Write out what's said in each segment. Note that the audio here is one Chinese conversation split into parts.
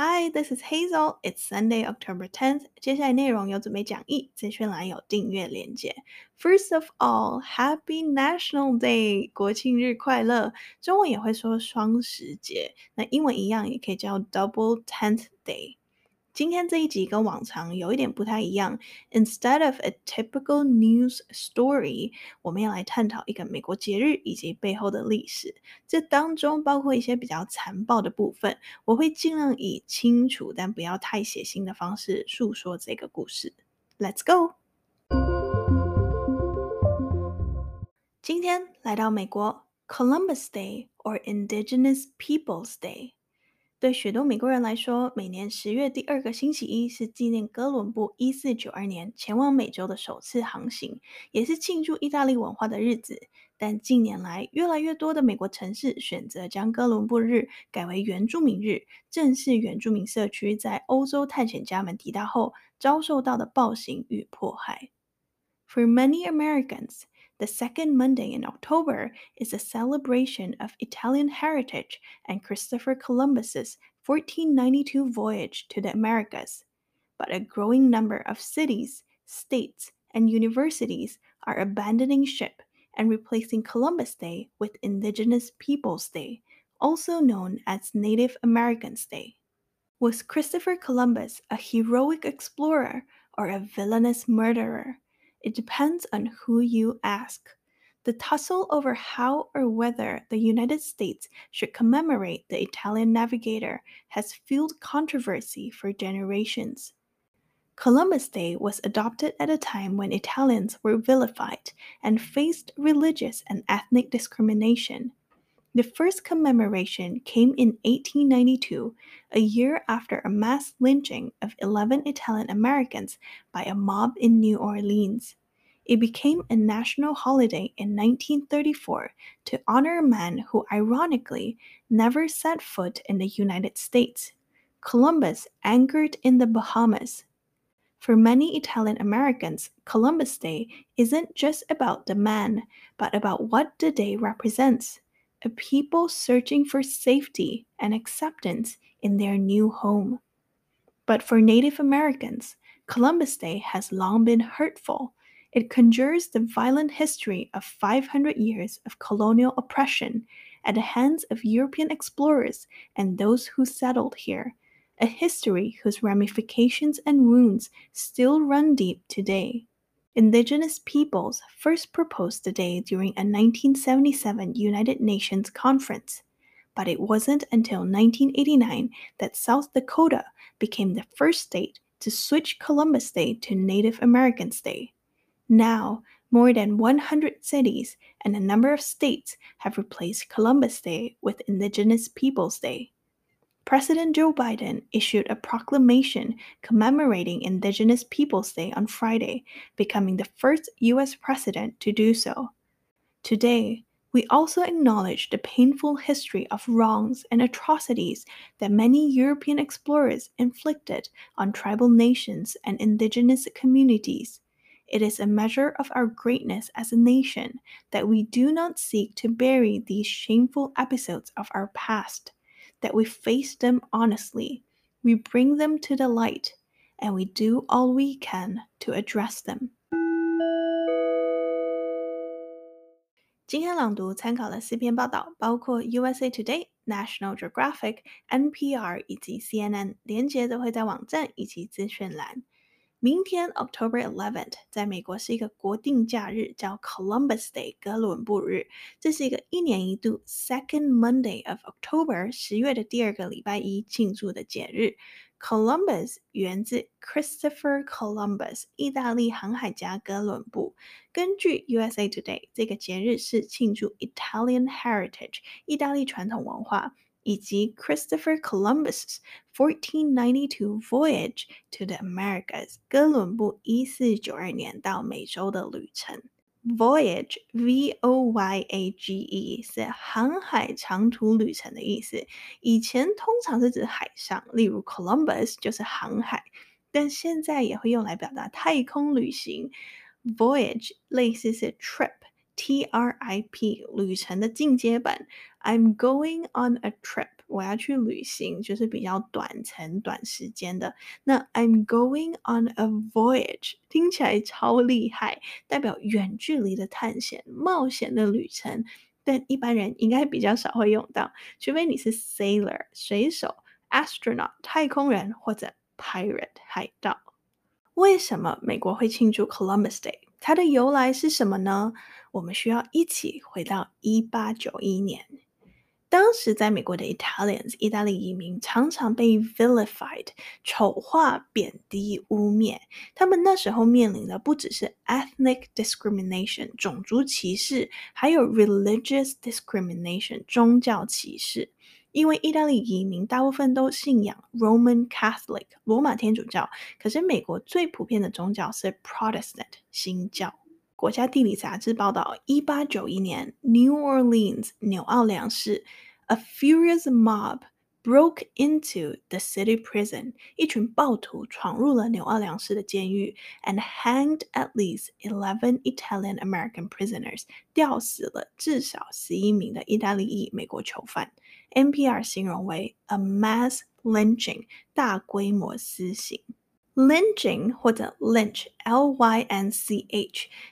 Hi, this is Hazel. It's Sunday, October 10th. 接下来内容有准备讲义，资讯栏有订阅链接。First of all, Happy National Day，国庆日快乐。中文也会说双十节，那英文一样也可以叫 Double Tenth Day。今天这一集跟往常有一点不太一样。Instead of a typical news story，我们要来探讨一个美国节日以及背后的历史。这当中包括一些比较残暴的部分，我会尽量以清楚但不要太血腥的方式诉说这个故事。Let's go！今天来到美国，Columbus Day or Indigenous Peoples Day。对许多美国人来说，每年十月第二个星期一是纪念哥伦布一四九二年前往美洲的首次航行，也是庆祝意大利文化的日子。但近年来，越来越多的美国城市选择将哥伦布日改为原住民日，正是原住民社区在欧洲探险家们抵达后遭受到的暴行与迫害。For many Americans, The second Monday in October is a celebration of Italian heritage and Christopher Columbus's 1492 voyage to the Americas. But a growing number of cities, states, and universities are abandoning ship and replacing Columbus Day with Indigenous Peoples Day, also known as Native Americans Day. Was Christopher Columbus a heroic explorer or a villainous murderer? It depends on who you ask. The tussle over how or whether the United States should commemorate the Italian navigator has fueled controversy for generations. Columbus Day was adopted at a time when Italians were vilified and faced religious and ethnic discrimination. The first commemoration came in 1892, a year after a mass lynching of 11 Italian Americans by a mob in New Orleans. It became a national holiday in 1934 to honor a man who ironically never set foot in the United States. Columbus anchored in the Bahamas. For many Italian Americans, Columbus Day isn't just about the man, but about what the day represents a people searching for safety and acceptance in their new home. But for Native Americans, Columbus Day has long been hurtful. It conjures the violent history of 500 years of colonial oppression at the hands of European explorers and those who settled here, a history whose ramifications and wounds still run deep today. Indigenous peoples first proposed the day during a 1977 United Nations conference, but it wasn't until 1989 that South Dakota became the first state to switch Columbus Day to Native Americans Day. Now, more than 100 cities and a number of states have replaced Columbus Day with Indigenous Peoples Day. President Joe Biden issued a proclamation commemorating Indigenous Peoples Day on Friday, becoming the first U.S. president to do so. Today, we also acknowledge the painful history of wrongs and atrocities that many European explorers inflicted on tribal nations and indigenous communities. It is a measure of our greatness as a nation that we do not seek to bury these shameful episodes of our past that we face them honestly, we bring them to the light, and we do all we can to address them. 今天朗读参考了四篇报道，包括 USA Today、National Geographic、NPR 以及 CNN，连结都会在网站以及资讯栏。 明天 October 11th，在美国是一个国定假日，叫 Columbus Day 哥伦布日。这是一个一年一度 Second Monday of October 十月的第二个礼拜一庆祝的节日。Columbus 源自 Christopher Columbus，意大利航海家哥伦布。根据 USA Today，这个节日是庆祝 Italian Heritage，意大利传统文化。以及 Christopher Columbus' 1492 voyage to the Americas，哥伦布一四九二年到美洲的旅程。Voyage V O Y A G E 是航海长途旅程的意思。以前通常是指海上，例如 Columbus 就是航海，但现在也会用来表达太空旅行。Voyage 类似是 trip。 T R I P 旅程的进阶版，I'm going on a trip， 我要去旅行，就是比较短程、短时间的。那 I'm going on a voyage 听起来超厉害，代表远距离的探险、冒险的旅程。但一般人应该比较少会用到，除非你是 sailor 水手、astronaut 太空人或者 pirate 海盗。为什么美国会庆祝 Columbus Day？ 它的由来是什么呢？我们需要一起回到一八九一年。当时在美国的 Italians 意大利移民常常被 vilified 丑化、贬低、污蔑。他们那时候面临的不只是 ethnic discrimination 种族歧视，还有 religious discrimination 宗教歧视。因为意大利移民大部分都信仰 Roman Catholic 罗马天主教，可是美国最普遍的宗教是 Protestant 新教。国家地理杂志报道，一八九一年，New Orleans 纽奥良市，a furious mob broke into the city prison，一群暴徒闯入了纽奥良市的监狱，and hanged at least eleven Italian American prisoners，吊死了至少十一名的意大利裔美国囚犯。NPR 形容为 a mass lynching，大规模私刑。Lynching 或者 lynch，L-Y-N-C-H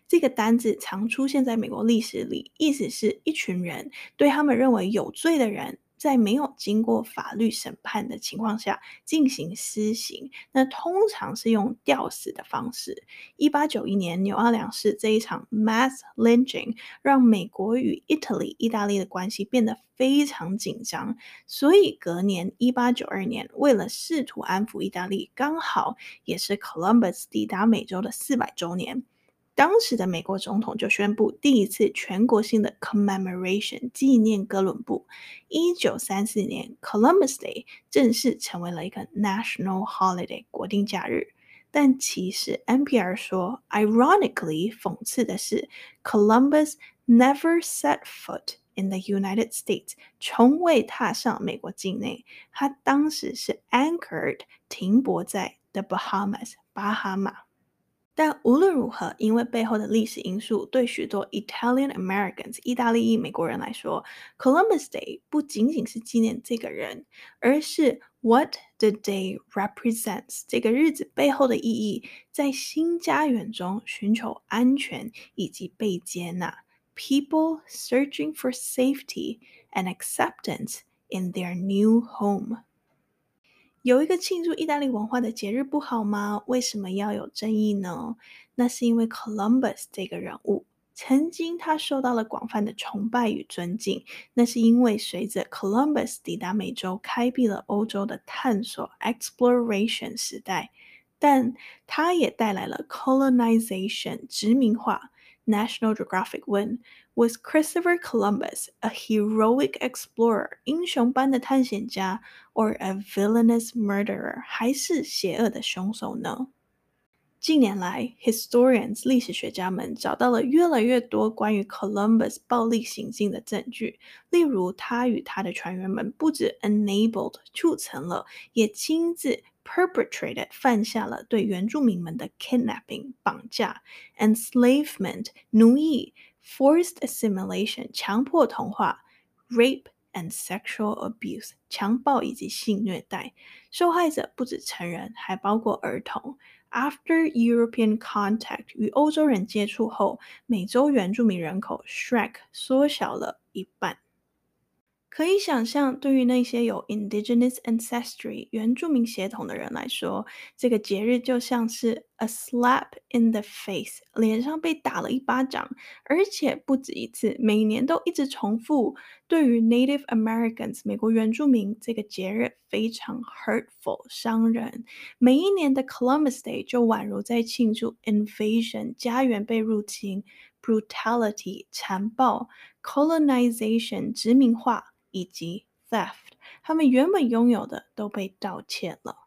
这个单字常出现在美国历史里，意思是一群人对他们认为有罪的人。在没有经过法律审判的情况下进行私刑，那通常是用吊死的方式。一八九一年纽奥良市这一场 mass lynching 让美国与 Italy 意大利的关系变得非常紧张，所以隔年一八九二年，为了试图安抚意大利，刚好也是 Columbus 抵达美洲的四百周年。当时的美国总统就宣布第一次全国性的 commemoration 纪念哥伦布。一九三四年，Columbus Day 正式成为了一个 national holiday 国定假日。但其实 NPR 说，ironically 讽刺的是，Columbus never set foot in the United States，从未踏上美国境内。他当时是 anchored 停泊在 the Bahamas 巴哈马。但无论如何，因为背后的历史因素，对许多 Italian Americans 意大利裔美国人来说，Columbus Day 不仅仅是纪念这个人，而是 What the day represents 这个日子背后的意义，在新家园中寻求安全以及被接纳，People searching for safety and acceptance in their new home。有一个庆祝意大利文化的节日不好吗？为什么要有争议呢？那是因为 Columbus 这个人物，曾经他受到了广泛的崇拜与尊敬。那是因为随着 Columbus 抵达美洲，开辟了欧洲的探索 exploration 时代，但他也带来了 colonization 殖民化。National Geographic 问 ：Was Christopher Columbus a heroic explorer，英雄般的探险家，or a villainous murderer，还是邪恶的凶手呢？近年来，historians 历史学家们找到了越来越多关于 Columbus 暴力行径的证据，例如他与他的船员们不止 enabled 促成了，也亲自。perpetrated 犯下了对原住民们的 kidnapping 绑架，enslavement 奴役 ，forced assimilation 强迫同化，rape and sexual abuse 强暴以及性虐待。受害者不止成人，还包括儿童。After European contact 与欧洲人接触后，美洲原住民人口 shrank 缩小了一半。可以想象，对于那些有 indigenous ancestry 原住民血统的人来说，这个节日就像是 a slap in the face，脸上被打了一巴掌，而且不止一次，每年都一直重复。对于 Native Americans 美国原住民，这个节日非常 hurtful，伤人。每一年的 Columbus Day 就宛如在庆祝 invasion，家园被入侵，brutality，残暴，colonization，殖民化。以及 theft，他们原本拥有的都被盗窃了。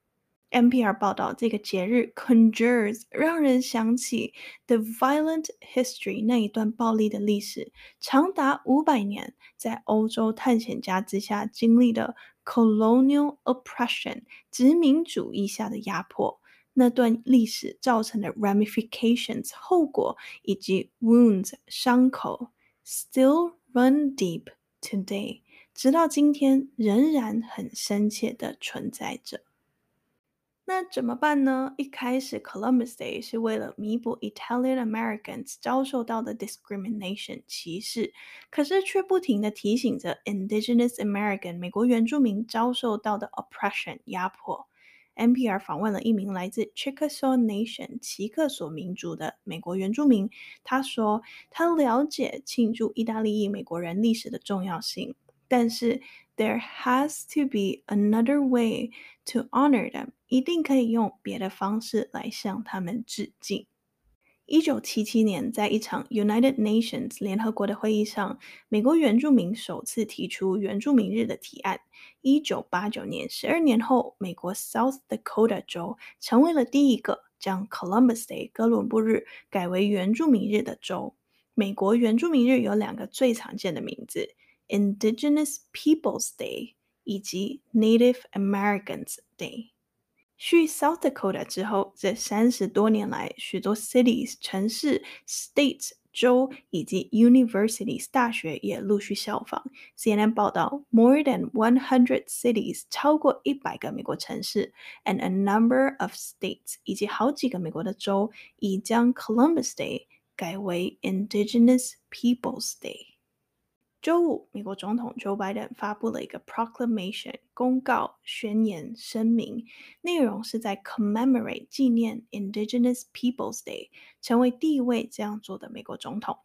NPR 报道，这个节日 conjures 让人想起 the violent history 那一段暴力的历史，长达五百年，在欧洲探险家之下经历的 colonial oppression 殖民主义下的压迫，那段历史造成的 ramifications 后果以及 wounds 伤口 still run deep today。直到今天仍然很深切的存在着。那怎么办呢？一开始 Columbus Day 是为了弥补 Italian Americans 遭受到的 discrimination 歧视，可是却不停地提醒着 Indigenous American 美国原住民遭受到的 oppression 压迫。NPR 访问了一名来自 Chickasaw Nation 奇克索民族的美国原住民，他说他了解庆祝意大利裔美国人历史的重要性，但是 There has to be another way to honor them。一定可以用别的方式来向他们致敬。一九七七年，在一场 United Nations 联合国的会议上，美国原住民首次提出原住民日的提案。一九八九年，十二年后，美国 South Dakota 州成为了第一个将 Columbus Day 哥伦布日改为原住民日的州。美国原住民日有两个最常见的名字。Indigenous Peoples Day 以及 Native Americans Day。继 South Dakota 之后，这三十多年来，许多 cities 城市、states 州以及 universities 大学也陆续效仿。CNN 报道，more than one hundred cities 超过一百个美国城市，and a number of states 以及好几个美国的州已将 Columbus Day 改为 Indigenous Peoples Day。 周五，美国总统 Joe Biden 发布了一个 proclamation 公告、宣言、声明，内容是在 commemorate 纪念 Indigenous Peoples Day，成为第一位这样做的美国总统。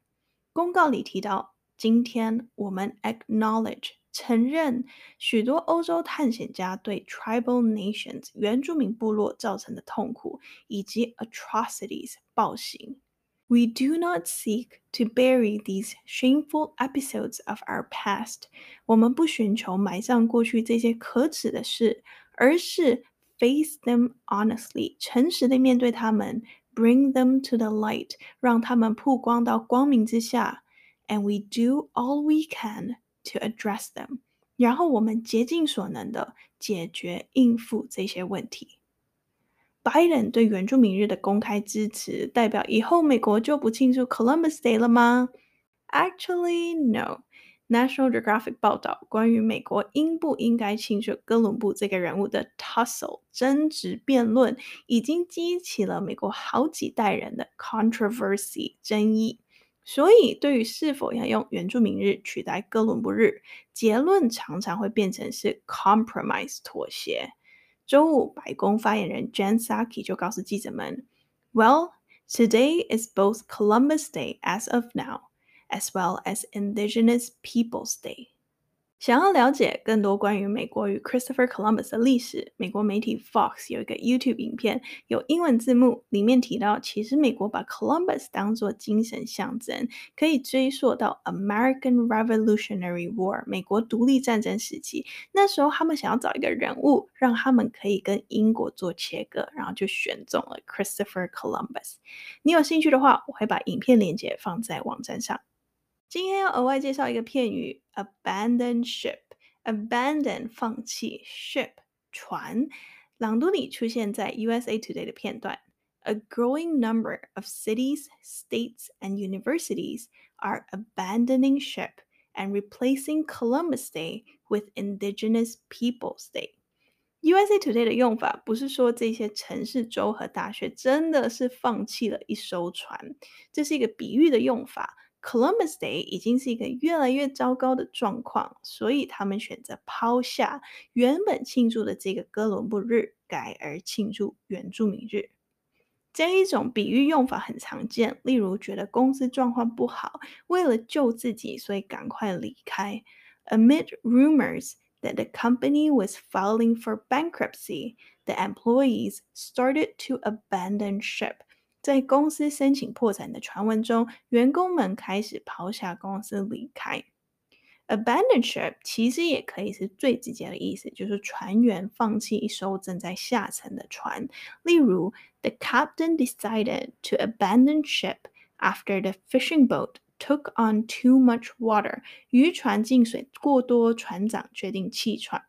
公告里提到，今天我们 acknowledge 承认许多欧洲探险家对 tribal nations 原住民部落造成的痛苦以及 atrocities 暴行。We do not seek to bury these shameful episodes of our past。我们不寻求埋葬过去这些可耻的事，而是 face them honestly，诚实的面对他们，bring them to the light，让他们曝光到光明之下。And we do all we can to address them。然后我们竭尽所能的解决应付这些问题。 拜登对原住民日的公开支持，代表以后美国就不庆祝 Columbus Day 了吗？Actually, no. National Geographic 报道，关于美国应不应该庆祝哥伦布这个人物的 tussle 争执辩论，已经激起了美国好几代人的 controversy 争议。所以，对于是否要用原住民日取代哥伦布日，结论常常会变成是 compromise 妥协。周五，白宫发言人 Jen Psaki 就告诉记者们：“Well, today is both Columbus Day as of now, as well as Indigenous Peoples Day.” 想要了解更多关于美国与 Christopher Columbus 的历史，美国媒体 Fox 有一个 YouTube 影片，有英文字幕，里面提到，其实美国把 Columbus 当作精神象征，可以追溯到 American Revolutionary War 美国独立战争时期。那时候他们想要找一个人物，让他们可以跟英国做切割，然后就选中了 Christopher Columbus。你有兴趣的话，我会把影片链接放在网站上。今天要额外介绍一个片语，abandon ship，abandon 放弃，ship 船。朗读里出现在 USA Today 的片段，A growing number of cities, states, and universities are abandoning ship and replacing Columbus Day with Indigenous Peoples Day。USA Today 的用法不是说这些城市、州和大学真的是放弃了一艘船，这是一个比喻的用法。 Columbus Day 已经是一个越来越糟糕的状况，所以他们选择抛下原本庆祝的这个哥伦布日，改而庆祝原住民日。这一种比喻用法很常见，例如觉得公司状况不好，为了救自己，所以赶快离开。Amid rumors that the company was filing for bankruptcy, the employees started to abandon ship. 在公司申请破产的传闻中，员工们开始抛下公司离开。Abandon ship 其实也可以是最直接的意思，就是船员放弃一艘正在下沉的船。例如，The captain decided to abandon ship after the fishing boat took on too much water。渔船进水过多，船长决定弃船。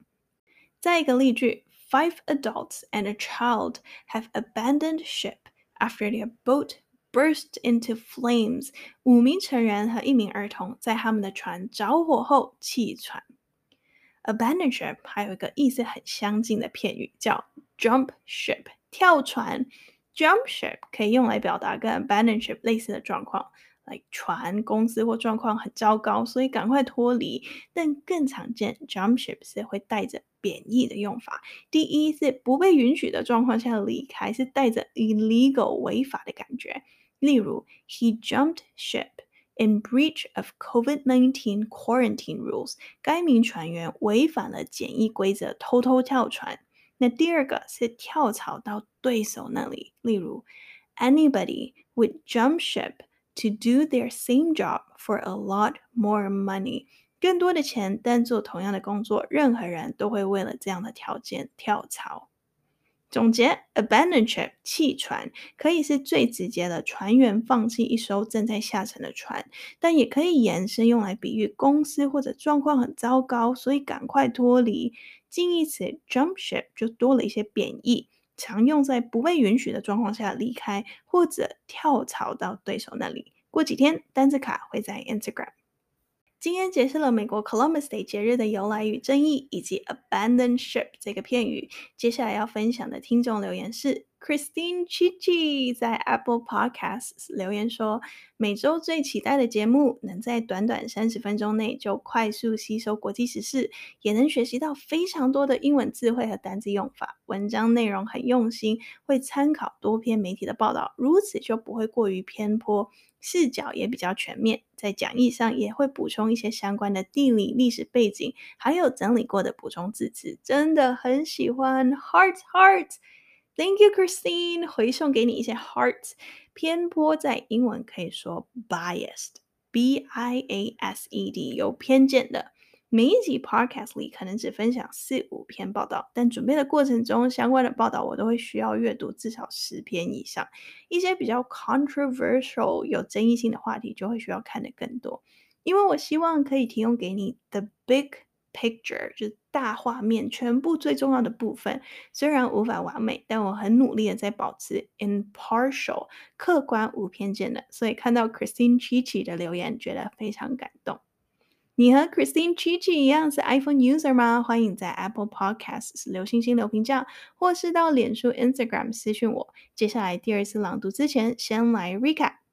再一个例句：Five adults and a child have abandoned ship。 After their boat burst into flames，五名成人和一名儿童在他们的船着火后弃船。 abandon ship 还有一个意思很相近的片语叫 jump ship，跳船。jump ship 可以用来表达跟 abandon ship 类似的状况。来船公司或状况很糟糕，所以赶快脱离。但更常见，jump ship 是会带着 贬义的用法。第一是不被允许的状况下离开，是带着 illegal 违法的感觉。例如，He jumped ship in breach of COVID-19 quarantine rules。该名船员违反了检疫规则，偷偷跳船。那第二个是跳槽到对手那里，例如，Anybody would jump ship。To do their same job for a lot more money， 更多的钱，但做同样的工作，任何人都会为了这样的条件跳槽。总结：abandon ship 弃船，可以是最直接的船员放弃一艘正在下沉的船，但也可以延伸用来比喻公司或者状况很糟糕，所以赶快脱离。近义词 jump ship 就多了一些贬义。常用在不被允许的状况下离开，或者跳槽到对手那里。过几天，单字卡会在 Instagram。今天解释了美国 Columbus Day 节日的由来与争议，以及 abandon ship 这个片语。接下来要分享的听众留言是。Christine Chichi 在 Apple Podcasts 留言说：“每周最期待的节目，能在短短三十分钟内就快速吸收国际时事，也能学习到非常多的英文词汇和单字用法。文章内容很用心，会参考多篇媒体的报道，如此就不会过于偏颇，视角也比较全面。在讲义上也会补充一些相关的地理历史背景，还有整理过的补充字词，真的很喜欢。Heart Heart。” Thank you, Christine。回送给你一些 heart。偏颇在英文可以说 biased，B-I-A-S-E-D，有偏见的。每一集 podcast 里可能只分享四五篇报道，但准备的过程中，相关的报道我都会需要阅读至少十篇以上。一些比较 controversial 有争议性的话题，就会需要看的更多。因为我希望可以提供给你 the big picture，就是大画面，全部最重要的部分。虽然无法完美，但我很努力的在保持 impartial，客观无偏见的。所以看到 Christine Chichi 的留言，觉得非常感动。你和 Christine Chichi 一样是 iPhone user 吗？欢迎在 Apple Podcasts 留星星、留评价，或是到脸书、Instagram 私讯我。接下来第二次朗读之前，先来 recap。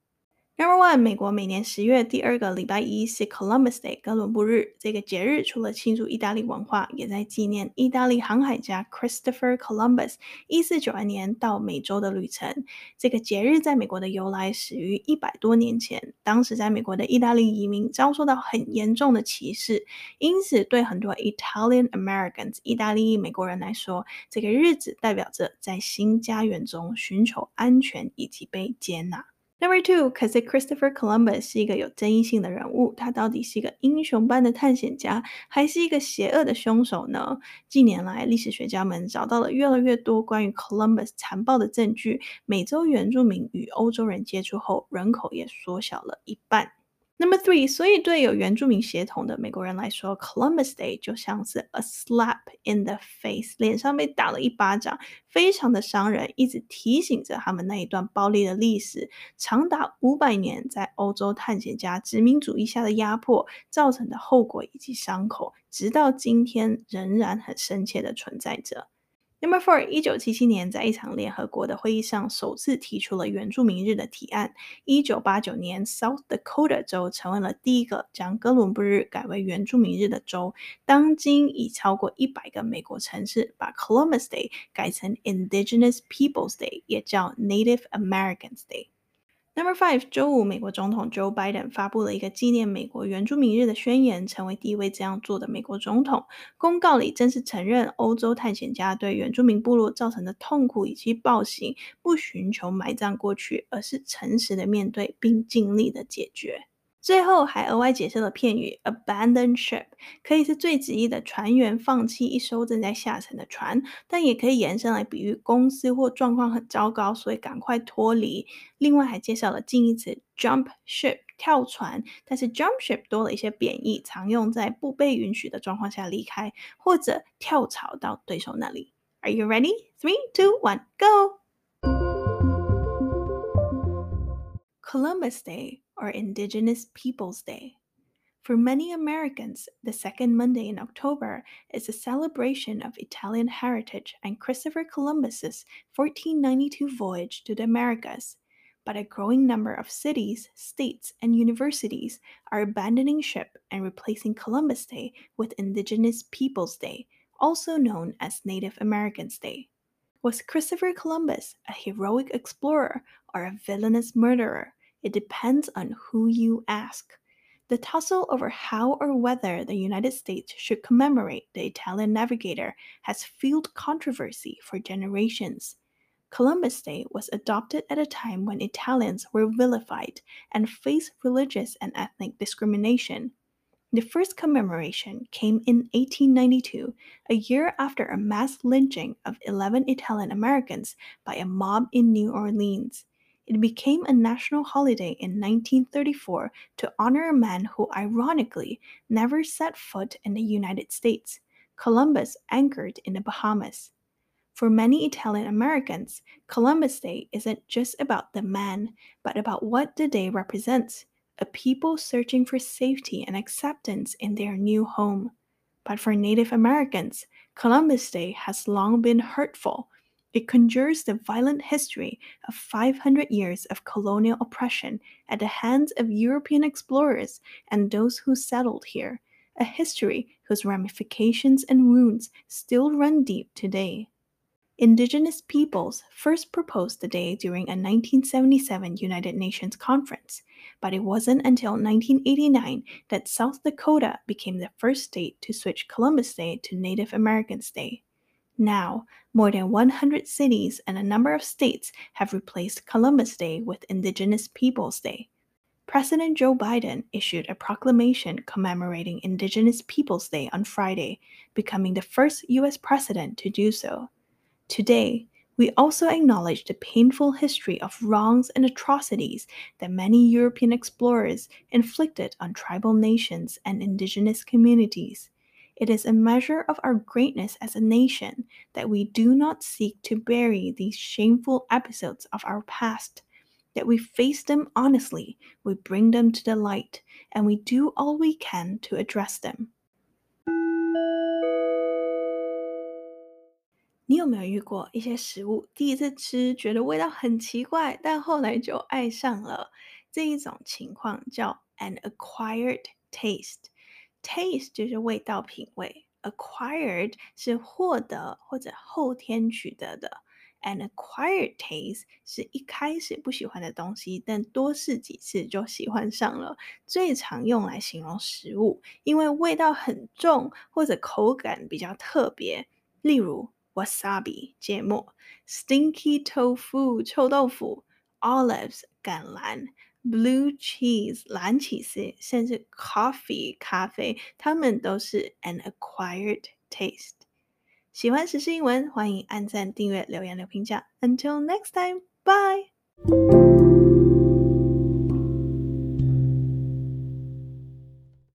Number one，美国每年十月第二个礼拜一是 Columbus Day 哥伦布日。这个节日除了庆祝意大利文化，也在纪念意大利航海家 Christopher Columbus 一四九二年到美洲的旅程。这个节日在美国的由来始于一百多年前，当时在美国的意大利移民遭受到很严重的歧视，因此对很多 Italian Americans 意大利美国人来说，这个日子代表着在新家园中寻求安全以及被接纳。Number two，可是 Christopher Columbus 是一个有争议性的人物，他到底是一个英雄般的探险家，还是一个邪恶的凶手呢？近年来，历史学家们找到了越来越多关于 Columbus 残暴的证据。美洲原住民与欧洲人接触后，人口也缩小了一半。Number three，所以对有原住民血统的美国人来说，Columbus Day 就像是 a slap in the face，脸上被打了一巴掌，非常的伤人，一直提醒着他们那一段暴力的历史，长达五百年在欧洲探险家殖民主义下的压迫造成的后果以及伤口，直到今天仍然很深切的存在着。Number four，一九七七年，在一场联合国的会议上，首次提出了原住民日的提案。一九八九年，South Dakota 州成为了第一个将哥伦布日改为原住民日的州。当今已超过一百个美国城市把 Columbus Day 改成 Indigenous Peoples Day，也叫 Native Americans Day。Number five，周五，美国总统 Joe Biden 发布了一个纪念美国原住民日的宣言，成为第一位这样做的美国总统。公告里正式承认欧洲探险家对原住民部落造成的痛苦以及暴行，不寻求埋葬过去，而是诚实的面对并尽力的解决。最后还额外解释了片语 abandon ship，可以是最直译的船员放弃一艘正在下沉的船，但也可以延伸来比喻公司或状况很糟糕，所以赶快脱离。另外还介绍了近义词 jump ship 跳船，但是 jump ship 多了一些贬义，常用在不被允许的状况下离开，或者跳槽到对手那里。Are you ready? Three, two, one, go! Columbus Day or Indigenous Peoples Day For many Americans, the second Monday in October is a celebration of Italian heritage and Christopher Columbus's 1492 voyage to the Americas. But a growing number of cities, states, and universities are abandoning ship and replacing Columbus Day with Indigenous Peoples Day, also known as Native Americans Day. Was Christopher Columbus a heroic explorer or a villainous murderer? It depends on who you ask. The tussle over how or whether the United States should commemorate the Italian navigator has fueled controversy for generations. Columbus Day was adopted at a time when Italians were vilified and faced religious and ethnic discrimination. The first commemoration came in 1892, a year after a mass lynching of 11 Italian Americans by a mob in New Orleans. It became a national holiday in 1934 to honor a man who, ironically, never set foot in the United States. Columbus anchored in the Bahamas. For many Italian Americans, Columbus Day isn't just about the man, but about what the day represents a people searching for safety and acceptance in their new home. But for Native Americans, Columbus Day has long been hurtful it conjures the violent history of 500 years of colonial oppression at the hands of European explorers and those who settled here, a history whose ramifications and wounds still run deep today. Indigenous peoples first proposed the day during a 1977 United Nations conference, but it wasn't until 1989 that South Dakota became the first state to switch Columbus Day to Native Americans Day. Now, more than 100 cities and a number of states have replaced Columbus Day with Indigenous Peoples Day. President Joe Biden issued a proclamation commemorating Indigenous Peoples Day on Friday, becoming the first U.S. president to do so. Today, we also acknowledge the painful history of wrongs and atrocities that many European explorers inflicted on tribal nations and indigenous communities. It is a measure of our greatness as a nation that we do not seek to bury these shameful episodes of our past, that we face them honestly, we bring them to the light, and we do all we can to address them. 你有没有遇过一些食物，第一次吃觉得味道很奇怪，但后来就爱上了？这一种情况叫 an acquired taste。 Taste 就是味道、品味，acquired 是获得或者后天取得的，an acquired taste 是一开始不喜欢的东西，但多试几次就喜欢上了。最常用来形容食物，因为味道很重或者口感比较特别，例如 wasabi 芥末，stinky tofu 臭豆腐，olives 橄榄。Blue cheese 蓝起司，甚至 coffee 咖啡，它们都是 an acquired taste。喜欢时事英文，欢迎按赞、订阅、留言、留评价。Until next time, bye.